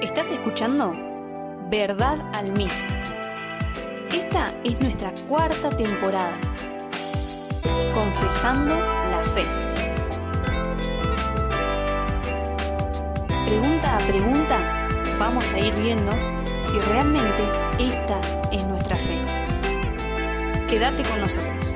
Estás escuchando Verdad al Mic. Esta es nuestra cuarta temporada. Confesando la fe. Pregunta a pregunta, vamos a ir viendo si realmente esta es nuestra fe. Quédate con nosotros.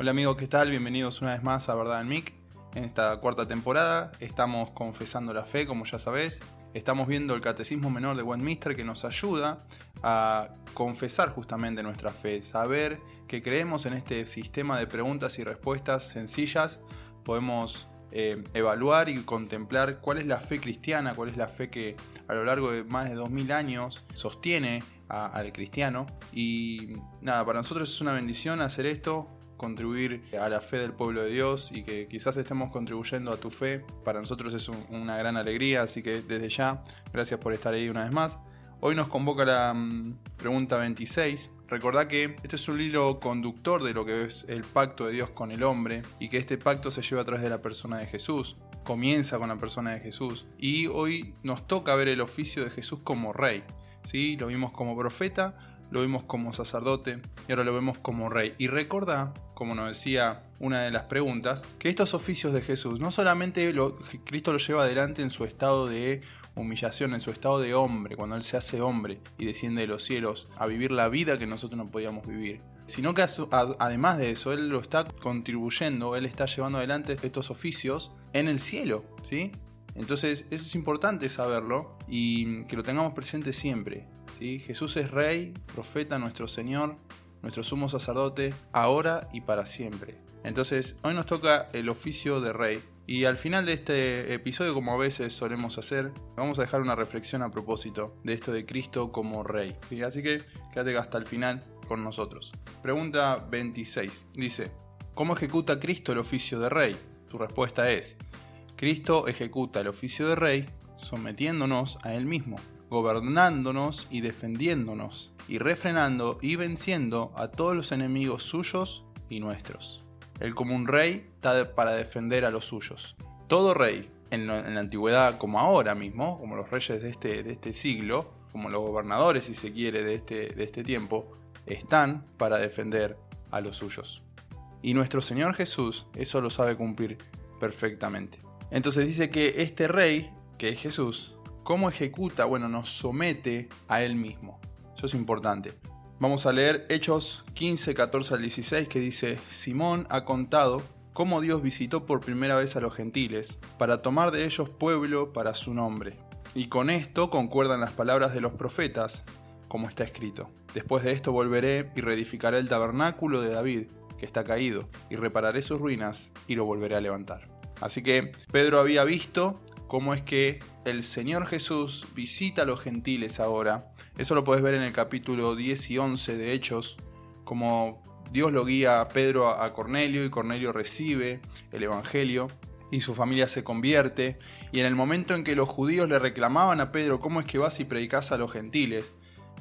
Hola amigos, ¿qué tal? Bienvenidos una vez más a Verdad en Mic. En esta cuarta temporada estamos confesando la fe, como ya sabés. Estamos viendo el Catecismo Menor de Westminster que nos ayuda a confesar justamente nuestra fe, saber que creemos en este sistema de preguntas y respuestas sencillas. Podemos eh, evaluar y contemplar cuál es la fe cristiana, cuál es la fe que a lo largo de más de 2000 años sostiene al cristiano. Y nada, para nosotros es una bendición hacer esto, contribuir a la fe del pueblo de Dios y que quizás estemos contribuyendo a tu fe. Para nosotros es una gran alegría, así que desde ya, gracias por estar ahí una vez más. Hoy nos convoca la mm, pregunta 26. Recordá que este es un hilo conductor de lo que es el pacto de Dios con el hombre y que este pacto se lleva a través de la persona de Jesús. Comienza con la persona de Jesús. Y hoy nos toca ver el oficio de Jesús como rey. ¿sí? Lo vimos como profeta, lo vimos como sacerdote y ahora lo vemos como rey. Y recordá, como nos decía una de las preguntas, que estos oficios de Jesús no solamente Cristo lo lleva adelante en su estado de humillación, en su estado de hombre, cuando Él se hace hombre y desciende de los cielos a vivir la vida que nosotros no podíamos vivir, sino que además de eso, Él lo está contribuyendo, Él está llevando adelante estos oficios en el cielo, ¿sí? Entonces, eso es importante saberlo y que lo tengamos presente siempre. Jesús es Rey, profeta, nuestro Señor, nuestro sumo sacerdote, ahora y para siempre. Entonces, hoy nos toca el oficio de Rey. Y al final de este episodio, como a veces solemos hacer, vamos a dejar una reflexión a propósito de esto de Cristo como Rey. Así que quédate hasta el final con nosotros. Pregunta 26. Dice, ¿cómo ejecuta Cristo el oficio de Rey? Su respuesta es, Cristo ejecuta el oficio de Rey sometiéndonos a Él mismo gobernándonos y defendiéndonos, y refrenando y venciendo a todos los enemigos suyos y nuestros. Él como un rey está para defender a los suyos. Todo rey, en, la antigüedad como ahora mismo, como los reyes de este, de este siglo, como los gobernadores si se quiere de este, de este tiempo, están para defender a los suyos. Y nuestro Señor Jesús eso lo sabe cumplir perfectamente. Entonces dice que este rey, que es Jesús, cómo ejecuta, bueno, nos somete a Él mismo. Eso es importante. Vamos a leer Hechos 15, 14 al 16 que dice, Simón ha contado cómo Dios visitó por primera vez a los gentiles para tomar de ellos pueblo para su nombre. Y con esto concuerdan las palabras de los profetas, como está escrito. Después de esto volveré y reedificaré el tabernáculo de David, que está caído, y repararé sus ruinas y lo volveré a levantar. Así que Pedro había visto cómo es que el Señor Jesús visita a los gentiles ahora. Eso lo puedes ver en el capítulo 10 y 11 de Hechos, como Dios lo guía a Pedro a Cornelio y Cornelio recibe el Evangelio y su familia se convierte. Y en el momento en que los judíos le reclamaban a Pedro cómo es que vas y predicas a los gentiles,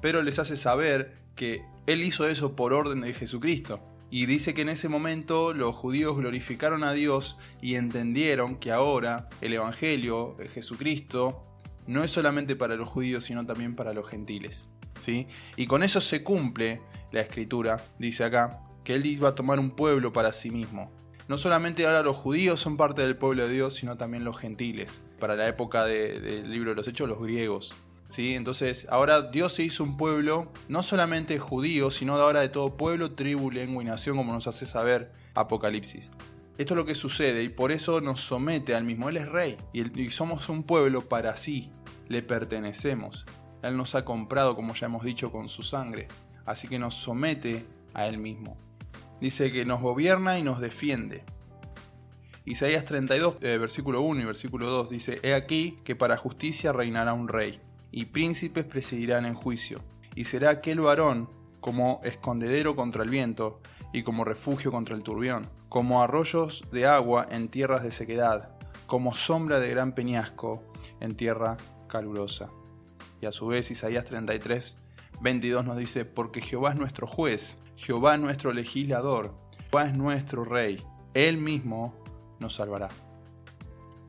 Pedro les hace saber que él hizo eso por orden de Jesucristo. Y dice que en ese momento los judíos glorificaron a Dios y entendieron que ahora el Evangelio, de Jesucristo, no es solamente para los judíos, sino también para los gentiles. ¿sí? Y con eso se cumple la escritura, dice acá, que él iba a tomar un pueblo para sí mismo. No solamente ahora los judíos son parte del pueblo de Dios, sino también los gentiles. Para la época del libro de los Hechos, los griegos. Entonces, ahora Dios se hizo un pueblo, no solamente judío, sino ahora de todo pueblo, tribu, lengua y nación, como nos hace saber Apocalipsis. Esto es lo que sucede y por eso nos somete al mismo. Él es rey y, y somos un pueblo para sí, le pertenecemos. Él nos ha comprado, como ya hemos dicho, con su sangre. Así que nos somete a Él mismo. Dice que nos gobierna y nos defiende. Isaías 32, eh, versículo 1 y versículo 2 dice, He aquí que para justicia reinará un rey y príncipes presidirán en juicio, y será aquel varón como escondedero contra el viento, y como refugio contra el turbión, como arroyos de agua en tierras de sequedad, como sombra de gran peñasco en tierra calurosa. Y a su vez Isaías 33, 22 nos dice, porque Jehová es nuestro juez, Jehová es nuestro legislador, Jehová es nuestro rey, Él mismo nos salvará.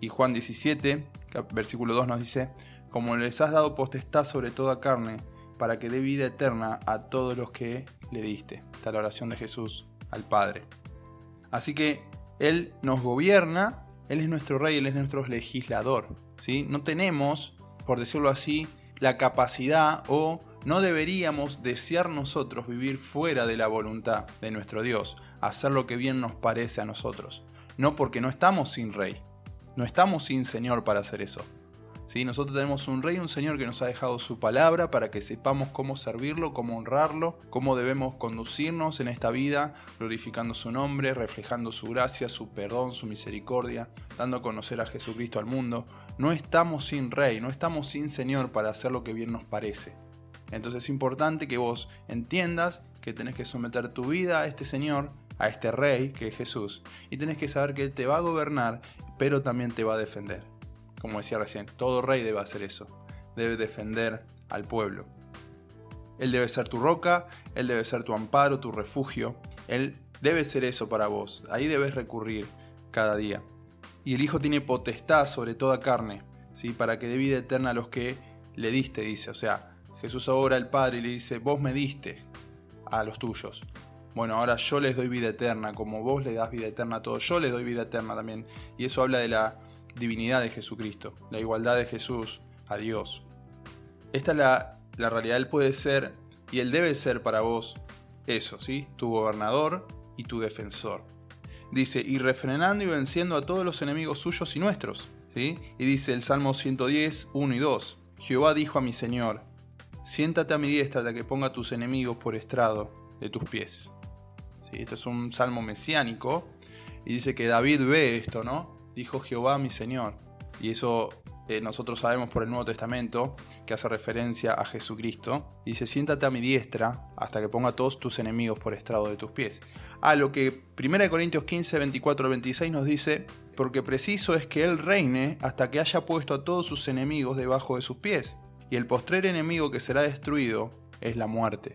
Y Juan 17, versículo 2 nos dice, como les has dado potestad sobre toda carne, para que dé vida eterna a todos los que le diste. Está la oración de Jesús al Padre. Así que Él nos gobierna, Él es nuestro rey, Él es nuestro legislador. ¿sí? No tenemos, por decirlo así, la capacidad o no deberíamos desear nosotros vivir fuera de la voluntad de nuestro Dios, hacer lo que bien nos parece a nosotros. No porque no estamos sin rey, no estamos sin Señor para hacer eso. Nosotros tenemos un rey, un Señor que nos ha dejado su palabra para que sepamos cómo servirlo, cómo honrarlo, cómo debemos conducirnos en esta vida, glorificando su nombre, reflejando su gracia, su perdón, su misericordia, dando a conocer a Jesucristo al mundo. No estamos sin rey, no estamos sin Señor para hacer lo que bien nos parece. Entonces es importante que vos entiendas que tenés que someter tu vida a este Señor, a este Rey que es Jesús, y tenés que saber que Él te va a gobernar, pero también te va a defender. Como decía recién, todo rey debe hacer eso. Debe defender al pueblo. Él debe ser tu roca, Él debe ser tu amparo, tu refugio. Él debe ser eso para vos. Ahí debes recurrir cada día. Y el Hijo tiene potestad sobre toda carne, ¿sí? para que dé vida eterna a los que le diste, dice. O sea, Jesús ahora al Padre y le dice, vos me diste a los tuyos. Bueno, ahora yo les doy vida eterna, como vos le das vida eterna a todos, yo les doy vida eterna también. Y eso habla de la divinidad de Jesucristo, la igualdad de Jesús a Dios. Esta es la, la realidad, Él puede ser y Él debe ser para vos eso, ¿sí? Tu gobernador y tu defensor. Dice, y refrenando y venciendo a todos los enemigos suyos y nuestros, ¿sí? Y dice el Salmo 110, 1 y 2, Jehová dijo a mi Señor, siéntate a mi diestra hasta que ponga a tus enemigos por estrado de tus pies. ¿Sí? Esto es un salmo mesiánico y dice que David ve esto, ¿no? Dijo Jehová mi Señor. Y eso eh, nosotros sabemos por el Nuevo Testamento, que hace referencia a Jesucristo. Dice, siéntate a mi diestra hasta que ponga todos tus enemigos por estrado de tus pies. A lo que 1 Corintios 15, 24 26 nos dice, porque preciso es que Él reine hasta que haya puesto a todos sus enemigos debajo de sus pies. Y el postrer enemigo que será destruido es la muerte.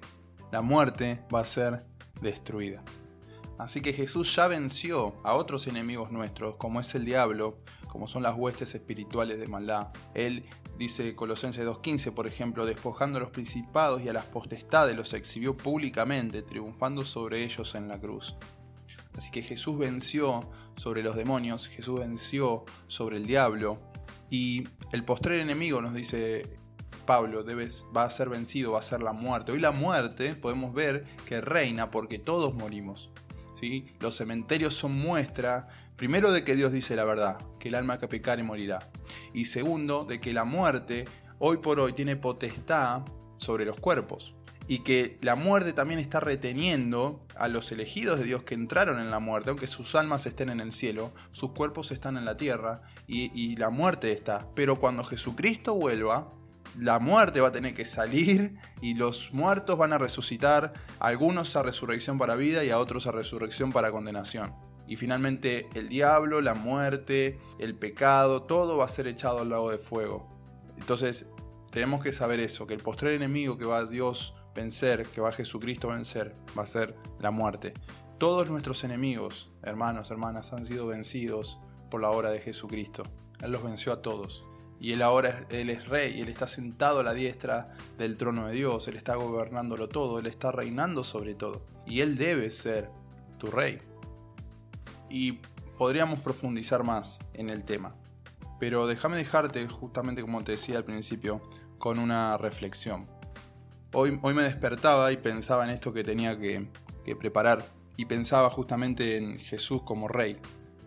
La muerte va a ser destruida. Así que Jesús ya venció a otros enemigos nuestros, como es el diablo, como son las huestes espirituales de maldad. Él dice Colosenses 2.15, por ejemplo, despojando a los principados y a las potestades, los exhibió públicamente, triunfando sobre ellos en la cruz. Así que Jesús venció sobre los demonios, Jesús venció sobre el diablo, y el postrer enemigo, nos dice Pablo, debes, va a ser vencido, va a ser la muerte. Hoy la muerte podemos ver que reina porque todos morimos. Los cementerios son muestra, primero, de que Dios dice la verdad, que el alma que pecare morirá. Y segundo, de que la muerte hoy por hoy tiene potestad sobre los cuerpos. Y que la muerte también está reteniendo a los elegidos de Dios que entraron en la muerte, aunque sus almas estén en el cielo, sus cuerpos están en la tierra y la muerte está. Pero cuando Jesucristo vuelva, la muerte va a tener que salir y los muertos van a resucitar, algunos a resurrección para vida y a otros a resurrección para condenación. Y finalmente el diablo, la muerte, el pecado, todo va a ser echado al lago de fuego. Entonces tenemos que saber eso, que el postrer enemigo que va a Dios vencer, que va a Jesucristo vencer, va a ser la muerte. Todos nuestros enemigos, hermanos, hermanas, han sido vencidos por la obra de Jesucristo. Él los venció a todos. Y él ahora él es rey, él está sentado a la diestra del trono de Dios, él está gobernándolo todo, él está reinando sobre todo. Y él debe ser tu rey. Y podríamos profundizar más en el tema. Pero déjame dejarte, justamente como te decía al principio, con una reflexión. Hoy, hoy me despertaba y pensaba en esto que tenía que, que preparar. Y pensaba justamente en Jesús como rey.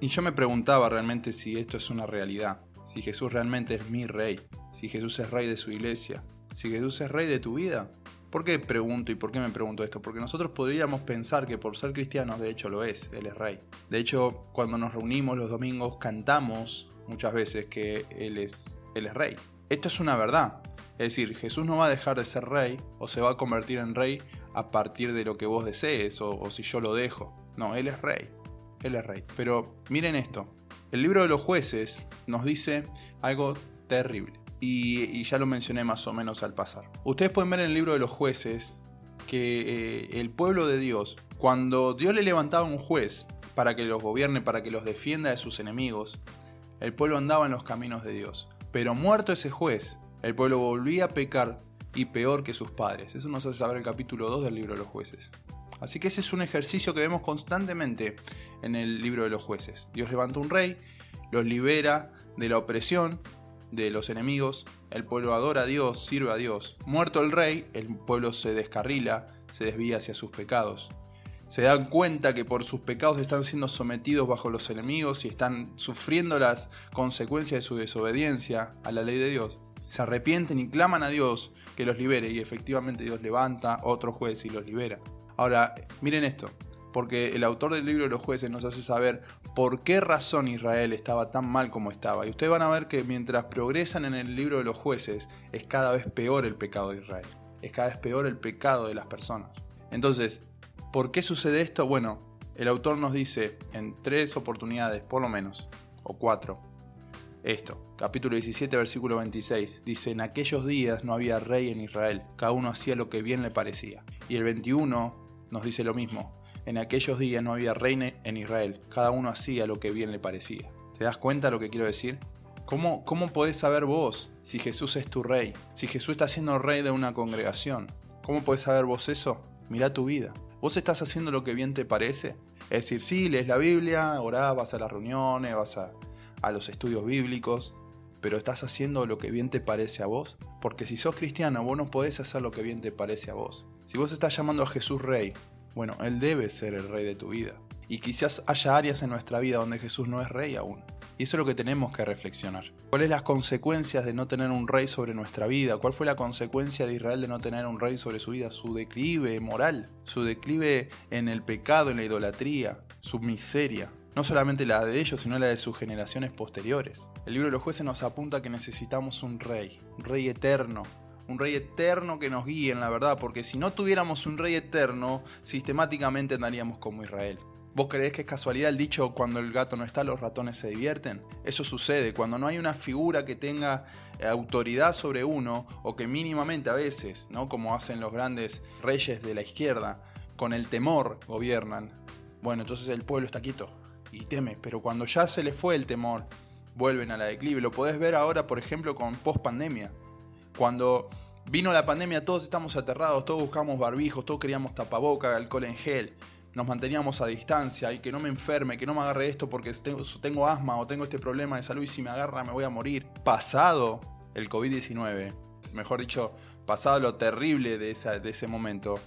Y yo me preguntaba realmente si esto es una realidad si Jesús realmente es mi rey, si Jesús es rey de su iglesia, si Jesús es rey de tu vida. ¿Por qué pregunto y por qué me pregunto esto? Porque nosotros podríamos pensar que por ser cristianos, de hecho lo es, Él es rey. De hecho, cuando nos reunimos los domingos, cantamos muchas veces que Él es, él es rey. Esto es una verdad. Es decir, Jesús no va a dejar de ser rey o se va a convertir en rey a partir de lo que vos desees o, o si yo lo dejo. No, Él es rey. Él es rey. Pero miren esto, el libro de los jueces nos dice algo terrible. y, ya lo mencioné más o menos al pasar. Ustedes pueden ver en el libro de los jueces que eh, el pueblo de Dios, cuando Dios le levantaba un juez para que los gobierne, para que los defienda de sus enemigos, el pueblo andaba en los caminos de Dios. Pero muerto ese juez, el pueblo volvía a pecar y peor que sus padres. Eso nos hace saber el capítulo 2 del libro de los jueces. Así que ese es un ejercicio que vemos constantemente en el libro de los jueces. Dios levanta un rey, los libera de la opresión de los enemigos, el pueblo adora a Dios, sirve a Dios. Muerto el rey, el pueblo se descarrila, se desvía hacia sus pecados. Se dan cuenta que por sus pecados están siendo sometidos bajo los enemigos y están sufriendo las consecuencias de su desobediencia a la ley de Dios. Se arrepienten y claman a Dios que los libere y efectivamente Dios levanta otro juez y los libera. Ahora, miren esto, porque el autor del libro de los jueces nos hace saber por qué razón Israel estaba tan mal como estaba. Y ustedes van a ver que mientras progresan en el libro de los jueces, es cada vez peor el pecado de Israel. Es cada vez peor el pecado de las personas. Entonces, ¿por qué sucede esto? Bueno, el autor nos dice en tres oportunidades, por lo menos, o cuatro, esto. Capítulo 17, versículo 26. Dice, en aquellos días no había rey en Israel, cada uno hacía lo que bien le parecía. Y el 21 nos dice lo mismo, en aquellos días no había reina en Israel, cada uno hacía lo que bien le parecía. ¿Te das cuenta lo que quiero decir? ¿Cómo, ¿Cómo podés saber vos si Jesús es tu rey? Si Jesús está siendo rey de una congregación. ¿Cómo podés saber vos eso? Mira tu vida. ¿Vos estás haciendo lo que bien te parece? Es decir, sí, lees la Biblia, orás, vas a las reuniones, vas a, a los estudios bíblicos, pero estás haciendo lo que bien te parece a vos. Porque si sos cristiano, vos no podés hacer lo que bien te parece a vos. Si vos estás llamando a Jesús rey, bueno, Él debe ser el rey de tu vida. Y quizás haya áreas en nuestra vida donde Jesús no es rey aún. Y eso es lo que tenemos que reflexionar. ¿Cuáles las consecuencias de no tener un rey sobre nuestra vida? ¿Cuál fue la consecuencia de Israel de no tener un rey sobre su vida? Su declive moral, su declive en el pecado, en la idolatría, su miseria. No solamente la de ellos, sino la de sus generaciones posteriores. El libro de los jueces nos apunta que necesitamos un rey, un rey eterno, un rey eterno que nos guíe en la verdad, porque si no tuviéramos un rey eterno, sistemáticamente andaríamos como Israel. ¿Vos creés que es casualidad el dicho cuando el gato no está, los ratones se divierten? Eso sucede cuando no hay una figura que tenga eh, autoridad sobre uno o que mínimamente a veces, ¿no? como hacen los grandes reyes de la izquierda, con el temor gobiernan. Bueno, entonces el pueblo está quieto y teme, pero cuando ya se le fue el temor, vuelven a la declive. Lo podés ver ahora, por ejemplo, con post pandemia. Cuando vino la pandemia todos estamos aterrados, todos buscamos barbijos, todos queríamos tapaboca, alcohol en gel, nos manteníamos a distancia y que no me enferme, que no me agarre esto porque tengo, asma o tengo este problema de salud y si me agarra me voy a morir. Pasado el COVID-19, mejor dicho, pasado lo terrible de, de ese momento,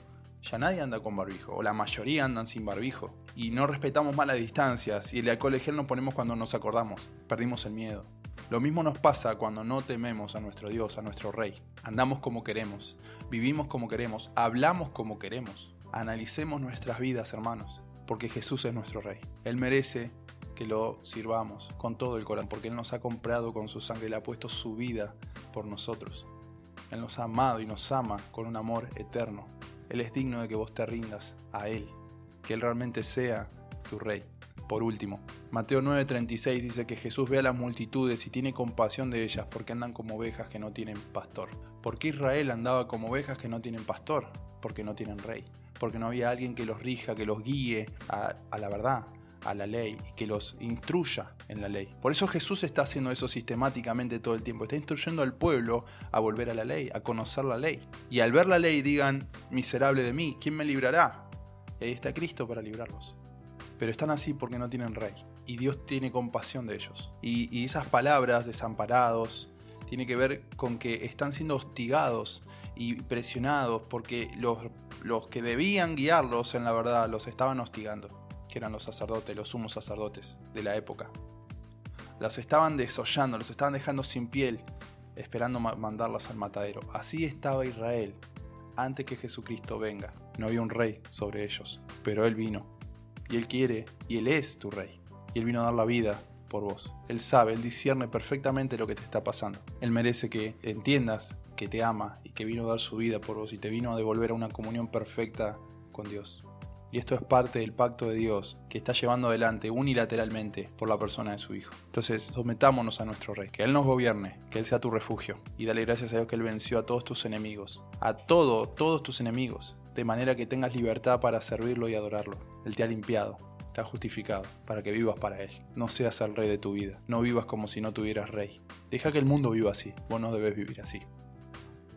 ya nadie anda con barbijo, o la mayoría andan sin barbijo. Y no respetamos más las distancias, y el alcohol en gel nos ponemos cuando nos acordamos, perdimos el miedo. Lo mismo nos pasa cuando no tememos a nuestro Dios, a nuestro Rey. Andamos como queremos, vivimos como queremos, hablamos como queremos. Analicemos nuestras vidas, hermanos, porque Jesús es nuestro Rey. Él merece que lo sirvamos con todo el corazón, porque Él nos ha comprado con su sangre, Él ha puesto su vida por nosotros. Él nos ha amado y nos ama con un amor eterno. Él es digno de que vos te rindas a Él, que Él realmente sea tu Rey. Por último, Mateo 9:36 dice que Jesús ve a las multitudes y tiene compasión de ellas porque andan como ovejas que no tienen pastor. ¿Por qué Israel andaba como ovejas que no tienen pastor? Porque no tienen rey. Porque no había alguien que los rija, que los guíe a, la verdad, a la ley y que los instruya en la ley. Por eso Jesús está haciendo eso sistemáticamente todo el tiempo. Está instruyendo al pueblo a volver a la ley, a conocer la ley. Y al ver la ley digan, miserable de mí, ¿quién me librará? Y ahí está Cristo para librarlos pero están así porque no tienen rey. Y Dios tiene compasión de ellos. Y, esas palabras, desamparados, tiene que ver con que están siendo hostigados y presionados porque los, los que debían guiarlos en la verdad los estaban hostigando, que eran los sacerdotes, los sumos sacerdotes de la época. Los estaban desollando, los estaban dejando sin piel, esperando mandarlos al matadero. Así estaba Israel antes que Jesucristo venga. No había un rey sobre ellos, pero Él vino y Él quiere, y Él es tu rey. Y Él vino a dar la vida por vos. Él sabe, Él discierne perfectamente lo que te está pasando. Él merece que entiendas que te ama y que vino a dar su vida por vos y te vino a devolver a una comunión perfecta con Dios. Y esto es parte del pacto de Dios que está llevando adelante unilateralmente por la persona de su Hijo. Entonces, sometámonos a nuestro Rey, que Él nos gobierne, que Él sea tu refugio. Y dale gracias a Dios que Él venció a todos tus enemigos, a todo, todos tus enemigos, de manera que tengas libertad para servirlo y adorarlo. Él te ha limpiado, te ha justificado, para que vivas para Él. No seas el rey de tu vida, no vivas como si no tuvieras rey. Deja que el mundo viva así, vos no debes vivir así.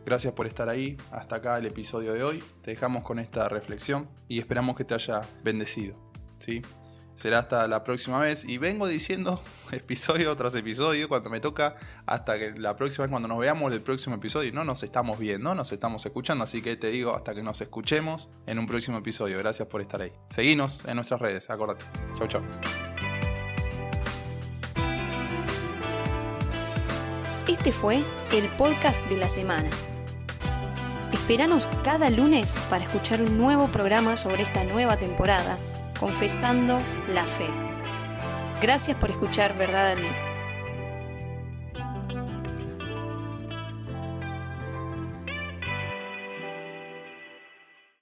Gracias por estar ahí. Hasta acá el episodio de hoy. Te dejamos con esta reflexión y esperamos que te haya bendecido. ¿sí? Será hasta la próxima vez. Y vengo diciendo episodio tras episodio cuando me toca hasta que la próxima vez cuando nos veamos el próximo episodio. No nos estamos viendo, nos estamos escuchando. Así que te digo hasta que nos escuchemos en un próximo episodio. Gracias por estar ahí. Seguinos en nuestras redes, acordate. Chau, chau. Este fue el podcast de la semana. Esperanos cada lunes para escuchar un nuevo programa sobre esta nueva temporada, Confesando la Fe. Gracias por escuchar Verdad al